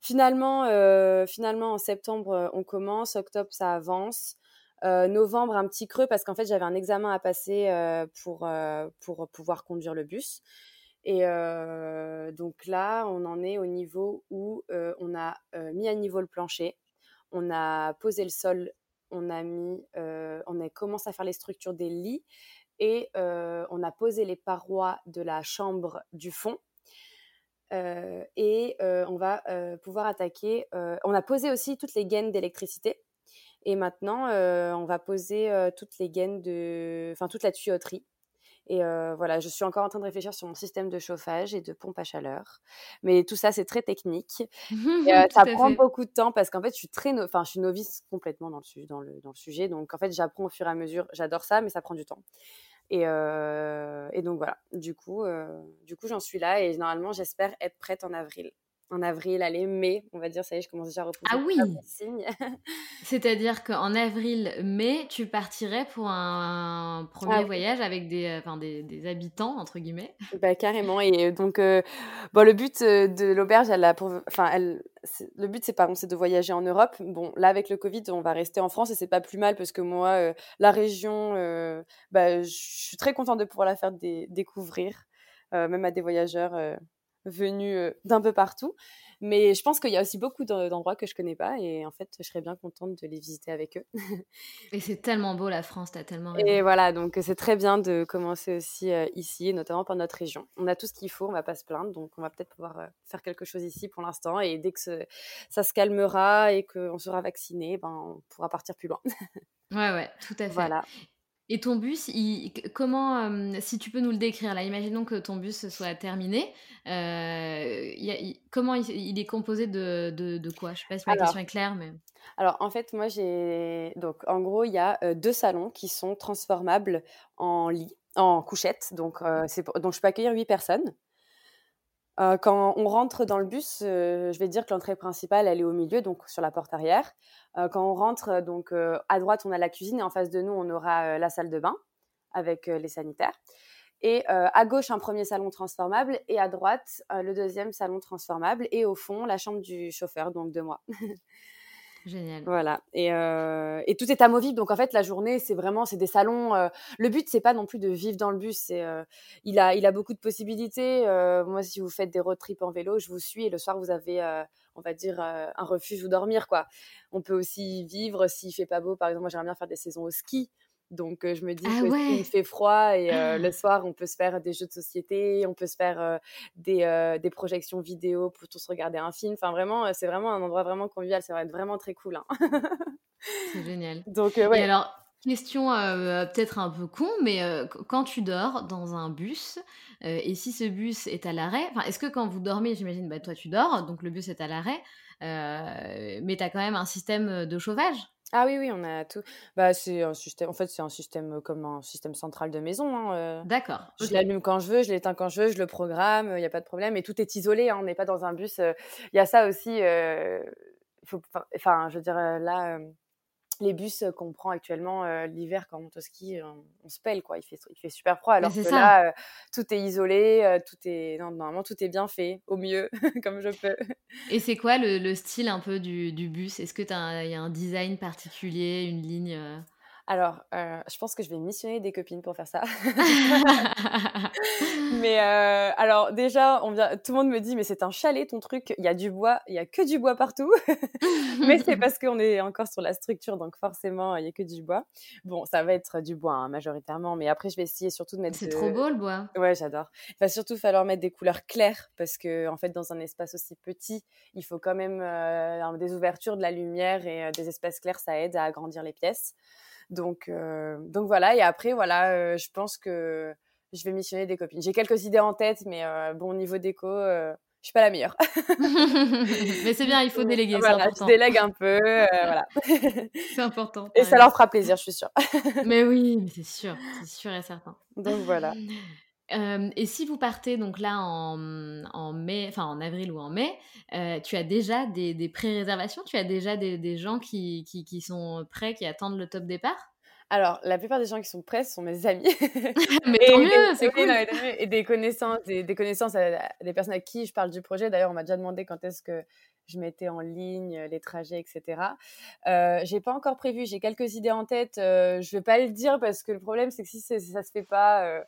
Finalement, euh, finalement, en septembre, on commence. Octobre, ça avance. Euh, novembre, un petit creux parce qu'en fait, j'avais un examen à passer euh, pour, euh, pour pouvoir conduire le bus. Et donc là, on en est au niveau où on a mis à niveau le plancher on a posé le sol on a mis, on a commencé à faire les structures des lits et on a posé les parois de la chambre du fond. et on va pouvoir attaquer. on a posé aussi toutes les gaines d'électricité. Et maintenant, on va poser toutes les gaines de, enfin toute la tuyauterie. Et voilà, je suis encore en train de réfléchir sur mon système de chauffage et de pompe à chaleur. Mais tout ça, c'est très technique. ça prend beaucoup de temps parce qu'en fait, je suis très, enfin, je suis novice complètement dans le, dans le, dans le sujet. Donc, en fait, j'apprends au fur et à mesure. J'adore ça, mais ça prend du temps. Et, et donc voilà. Du coup, du coup, j'en suis là et normalement, j'espère être prête en avril en avril, allez, mai, on va dire, ça y est, je commence déjà à reposer. Ah oui C'est-à-dire qu'en avril, mai, tu partirais pour un premier ah voyage avec des, enfin, des, habitants, entre guillemets? Bah, Carrément. Et donc, euh, bon, le but euh, de l'auberge, elle a enfin, elle, le but, c'est pas c'est de voyager en Europe. Bon, là, avec le Covid, on va rester en France et c'est pas plus mal parce que moi, euh, la région, bah, je suis très contente de pouvoir la faire découvrir, même à des voyageurs venus d'un peu partout. Mais je pense qu'il y a aussi beaucoup d'endroits que je connais pas et en fait, je serais bien contente de les visiter avec eux. et c'est tellement beau la France, tu as tellement Et voilà, donc c'est très bien de commencer aussi ici, notamment pour notre région. On a tout ce qu'il faut, on va pas se plaindre, donc on va peut-être pouvoir faire quelque chose ici pour l'instant et dès que ça se calmera et qu'on sera vacciné, ben, on pourra partir plus loin. ouais, ouais, tout à fait. Voilà. Et ton bus, comment, si tu peux nous le décrire, là, imaginons que ton bus soit terminé, comment il, est composé de, de, quoi? Je sais pas si ma question est claire, mais... Alors, en fait, moi, j'ai... Donc, en gros, il y a deux salons qui sont transformables en lit, en couchette. Donc, c'est donc je peux accueillir huit personnes. Euh, quand on rentre dans le bus, euh, je vais dire que l'entrée principale, elle est au milieu, donc sur la porte arrière. Euh, quand on rentre, donc à droite, on a la cuisine et en face de nous, on aura la salle de bain avec les sanitaires. Et à gauche, un premier salon transformable et à droite, le deuxième salon transformable et au fond, la chambre du chauffeur, donc de moi. Génial. Voilà. Et, euh, et, tout est amovible. Donc en fait, la journée, c'est vraiment, c'est des salons. Euh, le but, c'est pas non plus de vivre dans le bus. C'est, euh, il a, il a beaucoup de possibilités. moi, si vous faites des road trips en vélo, je vous suis. Et le soir, vous avez, on va dire, un refuge où dormir, quoi. On peut aussi vivre s'il fait pas beau. Par exemple, moi, j'aimerais bien faire des saisons au ski. Donc, je me dis ah que il fait froid et le soir, on peut se faire des jeux de société, on peut se faire des, des, projections vidéo pour tous regarder un film. Enfin, vraiment, c'est vraiment un endroit vraiment convivial. Ça va être vraiment très cool. Hein. c'est génial. Donc, ouais. Et alors, question peut-être un peu con, mais quand tu dors dans un bus, et si ce bus est à l'arrêt, est-ce que quand vous dormez, j'imagine, bah, toi tu dors, donc le bus est à l'arrêt, mais tu as quand même un système de chauffage? Ah oui, oui, on a tout. Bah, c'est un système. En fait, c'est un système comme un système central de maison. Hein, D'accord. Je l'allume quand je veux, je l'éteins quand je veux, je le programme. Il n'y a pas de problème. Et tout est isolé. Hein, on n'est pas dans un bus. Il y a ça aussi. faut, enfin, je veux dire là les bus qu'on prend actuellement l'hiver quand on monte au ski, on, se pèle quoi. Il fait, il fait super froid. Alors que là, tout est isolé, tout est normalement tout est bien fait au mieux comme je peux. Et c'est quoi le, style un peu du, du bus? Est-ce que il y a un design particulier, une ligne alors, euh, je pense que je vais missionner des copines pour faire ça. mais euh, alors déjà, on vient, tout le monde me dit mais c'est un chalet ton truc. Il y a du bois, il y a que du bois partout. mais c'est parce qu'on est encore sur la structure, donc forcément il y a que du bois. Bon, ça va être du bois hein, majoritairement, mais après je vais essayer surtout de mettre. C'est trop beau le bois. Ouais, j'adore. Il va surtout falloir mettre des couleurs claires parce que en fait dans un espace aussi petit, il faut quand même euh, des ouvertures, de la lumière et des espaces clairs, ça aide à agrandir les pièces. Donc, euh, donc voilà. Et après, voilà, euh, je pense que je vais missionner des copines. J'ai quelques idées en tête, mais euh, bon, au niveau déco, je suis pas la meilleure. mais c'est bien, il faut déléguer. Voilà, je délègue un peu, voilà. c'est important. Et ça leur fera plaisir, je suis sûre. mais oui, c'est sûr, c'est sûr et certain. Donc voilà et si vous partez donc là en, en mai, enfin en avril ou en mai, tu as déjà des, des pré-réservations? Tu as déjà des, des gens qui, qui, qui, sont prêts, qui attendent le top départ? Alors, la plupart des gens qui sont prêts sont mes amis. mais tant mieux, c'est cool. et des connaissances, des, connaissances, des personnes à qui je parle du projet. D'ailleurs, on m'a déjà demandé quand est-ce que je mettais en ligne les trajets, etc. Euh, j'ai pas encore prévu. J'ai quelques idées en tête. je vais pas le dire parce que le problème, c'est que si ça se fait pas euh,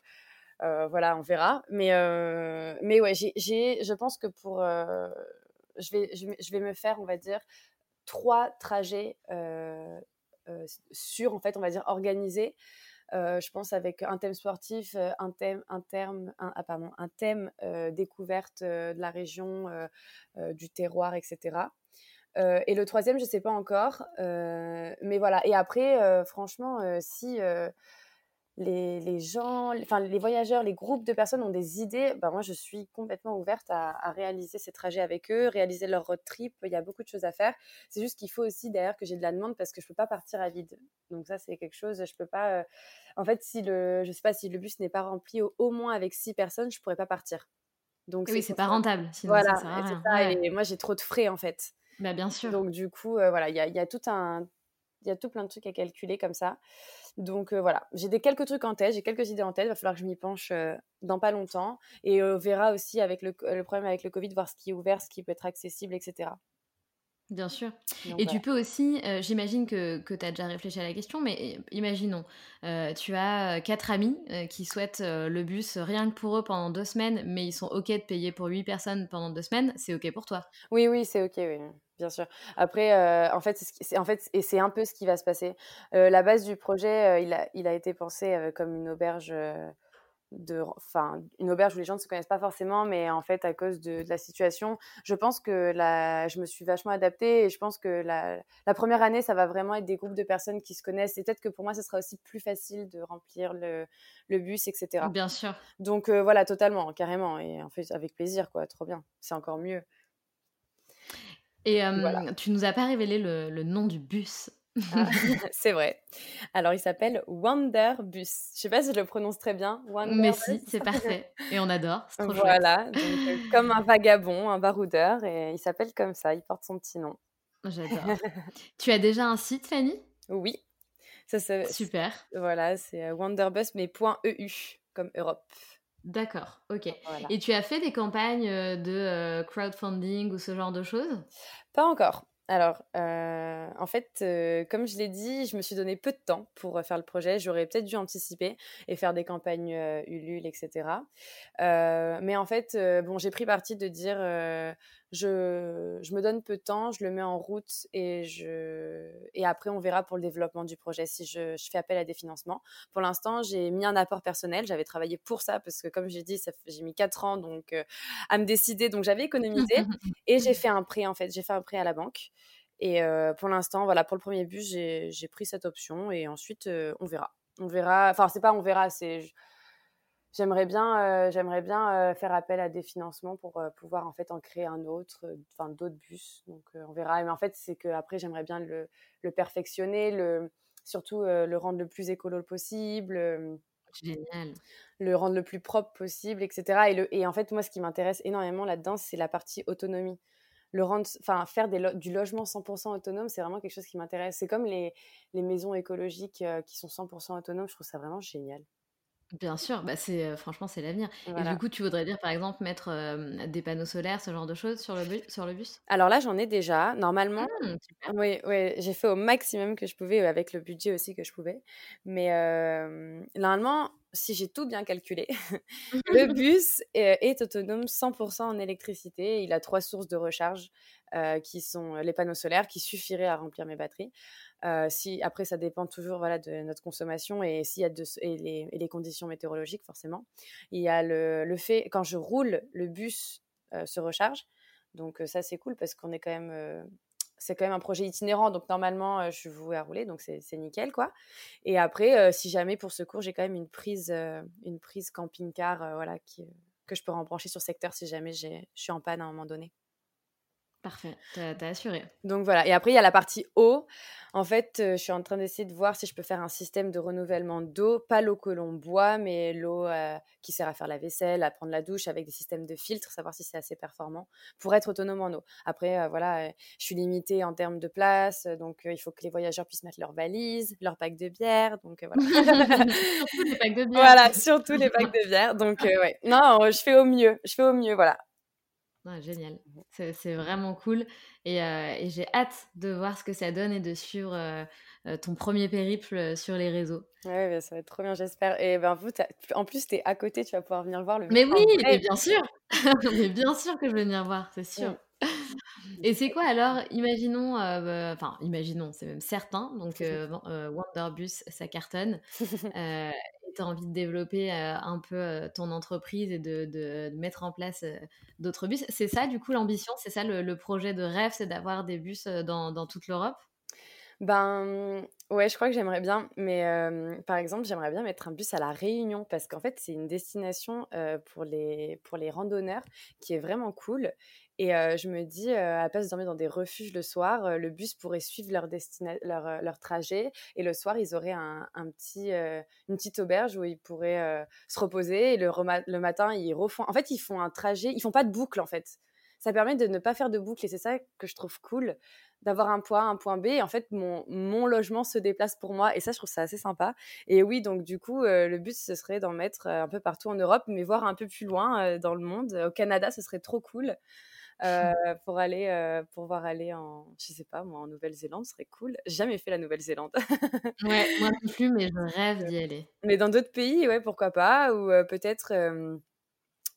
voilà, on verra. Mais, euh, mais ouais, je pense que pour. Euh, je, vais, je, vais me faire, on va dire, trois trajets sur, en fait, on va dire organisé. je pense avec un thème sportif, un thème, un terme, un, ah, un thème découverte de la région, du terroir, etc. et le troisième, je ne sais pas encore. mais voilà. Et après, franchement, si les, les, gens, enfin les voyageurs, les groupes de personnes ont des idées, ben moi je suis complètement ouverte à, réaliser ces trajets avec eux, réaliser leur road trip. Il y a beaucoup de choses à faire. C'est juste qu'il faut aussi d'ailleurs que j'ai de la demande parce que je peux pas partir à vide. Donc ça c'est quelque chose, je peux pas. Euh, en fait, si le, je sais pas si le bus n'est pas rempli au, moins avec six personnes, je pourrais pas partir. Donc oui, c'est pas rentable. Sinon voilà, ça Ça, et moi j'ai trop de frais en fait. Bah, bien sûr. Donc du coup, euh, voilà, il y a, y a tout un, il y a tout plein de trucs à calculer comme ça. Donc euh, voilà, j'ai des quelques trucs en tête, j'ai quelques idées en tête. Il va falloir que je m'y penche euh, dans pas longtemps. Et on verra aussi avec le, le, problème avec le Covid, voir ce qui est ouvert, ce qui peut être accessible, etc. Bien sûr. et tu peux aussi, euh, j'imagine que, que tu as déjà réfléchi à la question, mais imaginons, euh, tu as euh, quatre amis qui souhaitent le bus rien que pour eux pendant deux semaines, mais ils sont OK de payer pour huit personnes pendant deux semaines, c'est OK pour toi Oui, oui, c'est OK, oui, bien sûr. Après, en, fait, c'est, en fait, et c'est un peu ce qui va se passer. la base du projet, il, a, il a été pensé comme une auberge de, enfin, une auberge où les gens ne se connaissent pas forcément, mais en fait, à cause de, la situation, je pense que la, je me suis vachement adaptée et je pense que la, la, première année, ça va vraiment être des groupes de personnes qui se connaissent et peut-être que pour moi, ce sera aussi plus facile de remplir le, le bus, etc. Bien sûr. Donc euh, voilà, totalement, carrément. Et en fait, avec plaisir, quoi, trop bien. C'est encore mieux. Et euh, tu nous as pas révélé le, le nom du bus? Ah, c'est vrai. Alors, il s'appelle Wanderbus. Je sais pas si je le prononce très bien. Mais si, c'est parfait. Et on adore. Trop voilà, donc, euh, comme un vagabond, un baroudeur. Et il s'appelle comme ça. Il porte son petit nom. J'adore. tu as déjà un site, Fanny? Oui. Ça, Super. Voilà, c'est euh, Wanderbus, mais .eu, comme Europe. D'accord, ok. Et tu as fait des campagnes euh, de crowdfunding ou ce genre de choses? Pas encore. Alors, euh, en fait, euh, comme je l'ai dit, je me suis donné peu de temps pour euh, faire le projet. J'aurais peut-être dû anticiper et faire des campagnes Ulule, etc. mais en fait, bon, j'ai pris parti de dire, je, je, me donne peu de temps, je le mets en route et, je, et après, on verra pour le développement du projet si je, je fais appel à des financements. Pour l'instant, j'ai mis un apport personnel. J'avais travaillé pour ça parce que, comme j'ai dit, j'ai mis 4 ans donc, à me décider. Donc, j'avais économisé et j'ai fait un prêt, en fait. J'ai fait un prêt à la banque. Et pour l'instant, voilà, pour le premier but, j'ai pris cette option et ensuite, on verra. On verra. Enfin, c'est pas on verra, c'est. J'aimerais bien, j'aimerais bien faire appel à des financements pour pouvoir en fait en créer un autre, enfin d'autres bus. Donc on verra. Mais en fait, c'est que après, j'aimerais bien le, le, perfectionner, le, surtout le rendre le plus écolo possible. Génial. Le rendre le plus propre possible, etc. Et, le, et en fait, moi, ce qui m'intéresse énormément là-dedans, c'est la partie autonomie le rendre, enfin faire du logement 100% autonome, c'est vraiment quelque chose qui m'intéresse. C'est comme les, les, maisons écologiques euh, qui sont 100% autonomes, je trouve ça vraiment génial. Bien sûr, bah c'est franchement c'est l'avenir. Et du coup, tu voudrais dire par exemple mettre des panneaux solaires, ce genre de choses sur le bus, sur le bus? Alors là, j'en ai déjà. Normalement, mmh, oui, oui, j'ai fait au maximum que je pouvais avec le budget aussi que je pouvais. Mais normalement, si j'ai tout bien calculé, le bus est, autonome 100% en électricité. Il a trois sources de recharge qui sont les panneaux solaires qui suffiraient à remplir mes batteries. Euh, si, après, ça dépend toujours voilà, de notre consommation et, s'il y a et, les, conditions météorologiques, forcément. Il y a le, le fait, quand je roule, le bus euh, se recharge. Donc ça, c'est cool parce qu'on est quand même c'est quand même un projet itinérant, donc normalement, euh, je suis vouée à rouler, donc c'est nickel, quoi. Et après, euh, si jamais pour secours, j'ai quand même une prise, euh, une prise camping-car, voilà, que je peux rembrancher sur secteur si jamais je suis en panne à un moment donné. Parfait, t'as assuré. Donc voilà, et après il y a la partie eau. En fait, euh, je suis en train d'essayer de voir si je peux faire un système de renouvellement d'eau, pas l'eau que l'on boit, mais l'eau euh, qui sert à faire la vaisselle, à prendre la douche avec des systèmes de filtres, savoir si c'est assez performant pour être autonome en eau. Après, euh, voilà, je suis limitée en termes de place, donc il faut que les voyageurs puissent mettre leurs valises, leurs packs de bière, donc voilà. surtout les packs de bière. Voilà, surtout les packs de bière. Donc ouais, non, je fais au mieux, je fais au mieux, voilà génial, c'est vraiment cool et, j'ai hâte de voir ce que ça donne et de suivre ton premier périple sur les réseaux. Ouais, bah, ça va être trop bien, j'espère. Et ben vous, en plus, tu es à côté, tu vas pouvoir venir voir le. Mais oui, mais bien sûr, mais bien sûr que je vais venir voir, c'est sûr. Et c'est quoi alors, imaginons, bah, enfin, imaginons, c'est même certain, donc Wonderbus, ça cartonne. Euh, tu as envie de développer un peu ton entreprise et de, mettre en place d'autres bus. C'est ça, du coup, l'ambition? C'est ça le, projet de rêve, c'est d'avoir des bus dans toute l'Europe? Ben ouais, je crois que j'aimerais bien, mais par exemple, j'aimerais bien mettre un bus à La Réunion parce qu'en fait, c'est une destination pour, les, pour les randonneurs qui est vraiment cool. Et je me dis, à place de dormir dans des refuges le soir, le bus pourrait suivre leur, leur, leur, trajet et le soir, ils auraient un, un petit, une petite auberge où ils pourraient se reposer et le, le matin, ils refont. En fait, ils font un trajet, ils font pas de boucle en fait ça permet de ne pas faire de boucle et c'est ça que je trouve cool d'avoir un point A, un point B. Et en fait, mon, mon, logement se déplace pour moi et ça, je trouve ça assez sympa. Et oui, donc du coup, euh, le but, ce serait d'en mettre euh, un peu partout en Europe, mais voir un peu plus loin euh, dans le monde. Au Canada, ce serait trop cool. pour aller pour voir aller en je sais pas moi en Nouvelle-Zélande ce serait cool jamais fait la Nouvelle-Zélande ouais moi non plus mais je rêve d'y aller mais dans d'autres pays ouais pourquoi pas ou peut-être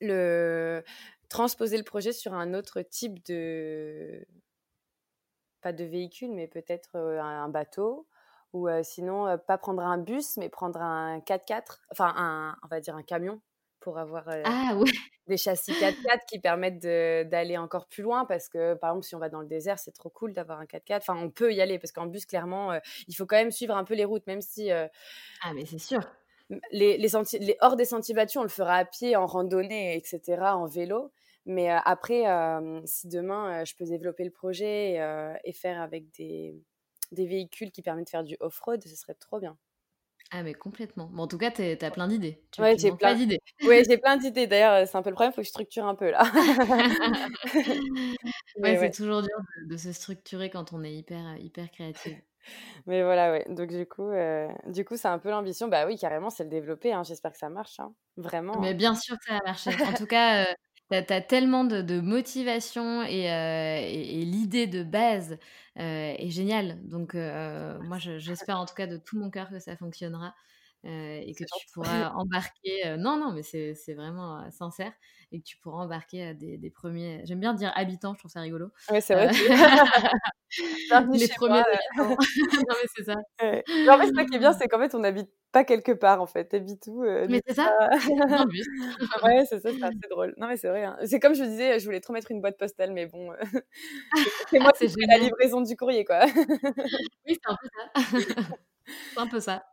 le transposer le projet sur un autre type de pas de véhicule, mais peut-être un bateau, ou sinon pas prendre un bus, mais prendre un 4x4, enfin un, on va dire un camion pour avoir ah, des châssis 4x4 qui permettent d'aller encore plus loin parce que par exemple si on va dans le désert c'est trop cool d'avoir un 4x4 enfin on peut y aller parce qu'en bus clairement il faut quand même suivre un peu les routes même si ah mais c'est sûr. les, les, les, hors des sentiers battus on le fera à pied en randonnée etc en vélo mais après, si demain je peux développer le projet et, faire avec des, des, véhicules qui permettent de faire du off-road, ce serait trop bien. Ah, mais complètement. Bon, en tout cas, tu as plein d'idées. Oui, j'ai plein d'idées. Oui, j'ai plein d'idées. D'ailleurs, c'est un peu le problème, il faut que je structure un peu là. ouais, c'est toujours dur de, se structurer quand on est hyper, hyper créative. Mais voilà, ouais. Donc, du coup, du coup c'est un peu l'ambition. Bah oui, carrément, c'est le développer. Hein. J'espère que ça marche. Hein. Vraiment. Mais hein. bien sûr que ça va marcher. En tout cas, tu as, tellement de, motivation et, euh, l'idée de base euh, est géniale. Donc, euh, moi, j'espère en tout cas de tout mon cœur que ça fonctionnera. et que tu pourras embarquer. non, non, mais c'est vraiment sincère. Et que tu pourras embarquer des, des premiers. J'aime bien dire habitants, je trouve ça rigolo. Oui, c'est vrai. les premiers habitants. non, mais c'est ça. Ouais. en fait, ce qui est bien, c'est qu'en fait, on habite pas quelque part en fait, t'habites où Mais c'est ça Ouais, c'est ça, c'est assez drôle. Non mais c'est vrai, hein. c'est comme je disais, je voulais trop mettre une boîte postale, mais bon, c'est moi qui fais la livraison du courrier quoi. oui, c'est un peu ça. c'est un peu ça.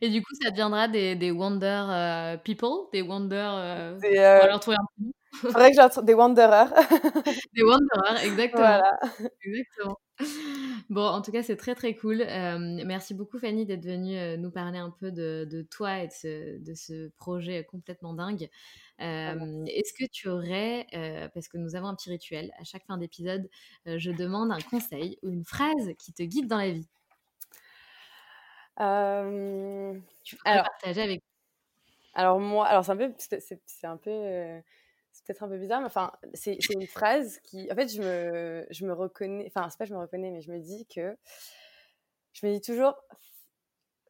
Et du coup, ça deviendra des, des Wonder People, des Wonder... Des, euh... leur trouver un Faudrait que j'ai des Wanderers. des Wanderers, exactement. Voilà. Exactement. Bon, en tout cas, c'est très très cool. Euh, merci beaucoup Fanny d'être venue euh, nous parler un peu de, de toi et de ce, de ce, projet complètement dingue. Euh, est-ce que tu aurais, parce que nous avons un petit rituel, à chaque fin d'épisode, je demande un conseil ou une phrase qui te guide dans la vie? Tu peux alors, partager avec alors moi, alors c'est un peu, c'est un peu c'est peut-être un peu bizarre, mais enfin, c'est une phrase qui, en fait, je me, je me reconnais, enfin, c'est pas je me reconnais, mais je me dis que, je me dis toujours,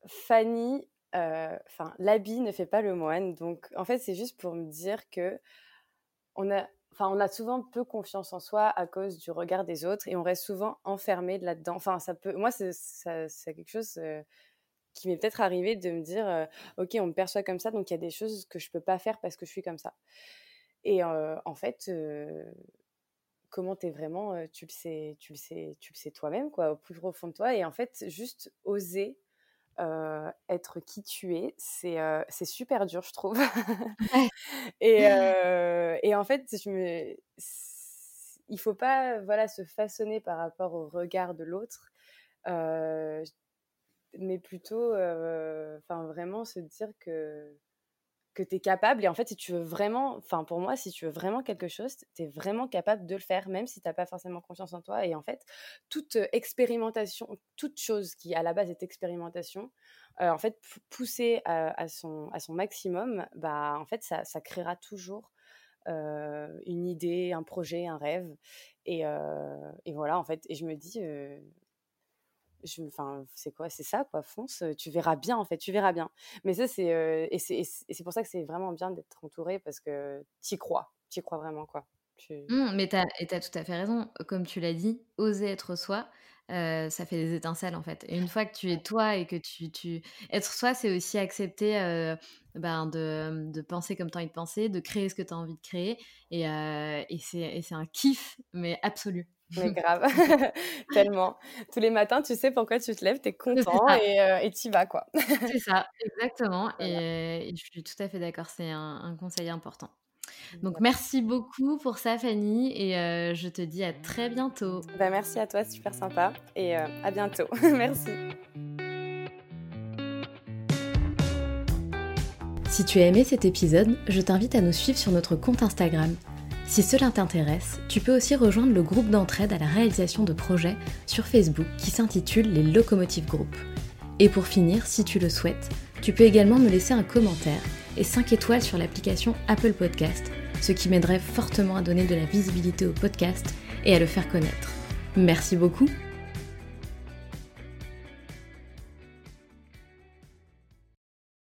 Fanny, euh, enfin, l'habit ne fait pas le moine. Donc, en fait, c'est juste pour me dire que on a, enfin, on a souvent peu confiance en soi à cause du regard des autres et on reste souvent enfermé là-dedans. Enfin, ça peut, moi, c'est quelque chose. Euh, qui m'est peut-être arrivé de me dire, euh, ok, on me perçoit comme ça, donc il y a des choses que je peux pas faire parce que je suis comme ça. Et en fait, comment tu es vraiment, tu le sais, tu le sais, tu le sais toi-même, quoi, au plus profond de toi. Et en fait, juste oser être qui tu es, c'est c'est super dur, je trouve. et, et, en fait, je me, il faut pas voilà se façonner par rapport au regard de l'autre, mais plutôt, enfin vraiment se dire que que tu es capable. Et en fait, si tu veux vraiment, enfin pour moi, si tu veux vraiment quelque chose, tu es vraiment capable de le faire, même si tu n'as pas forcément confiance en toi. Et en fait, toute expérimentation, toute chose qui à la base est expérimentation, euh, en fait, pousser à, son, à son maximum, bah, en fait, ça, ça créera toujours euh, une idée, un projet, un rêve. Et, euh, et, voilà, en fait, et je me dis, enfin c'est quoi c'est ça quoi fonce tu verras bien en fait tu verras bien mais ça c'est et c'est pour ça que c'est vraiment bien d'être entouré parce que tu y crois tu y crois vraiment quoi Mmh, mais tu as, tout à fait raison. Comme tu l'as dit, oser être soi, ça fait des étincelles en fait. Et une fois que tu es toi et que tu, tu... être soi, c'est aussi accepter ben, de, de, penser comme tu as envie de penser, de créer ce que tu as envie de créer. Et, et c'est un kiff, mais absolu. Mais grave, tellement. Tous les matins, tu sais pourquoi tu te lèves, tu es content et tu y vas, quoi. c'est ça, exactement. Et, je suis tout à fait d'accord, c'est un, un, conseil important. Donc merci beaucoup pour ça Fanny et je te dis à très bientôt. Bah, merci à toi, super sympa et à bientôt. merci. Si tu as aimé cet épisode, je t'invite à nous suivre sur notre compte Instagram. Si cela t'intéresse, tu peux aussi rejoindre le groupe d'entraide à la réalisation de projets sur Facebook qui s'intitule les Locomotive Group. Et pour finir, si tu le souhaites, tu peux également me laisser un commentaire et 5 étoiles sur l'application Apple Podcast, ce qui m'aiderait fortement à donner de la visibilité au podcast et à le faire connaître. Merci beaucoup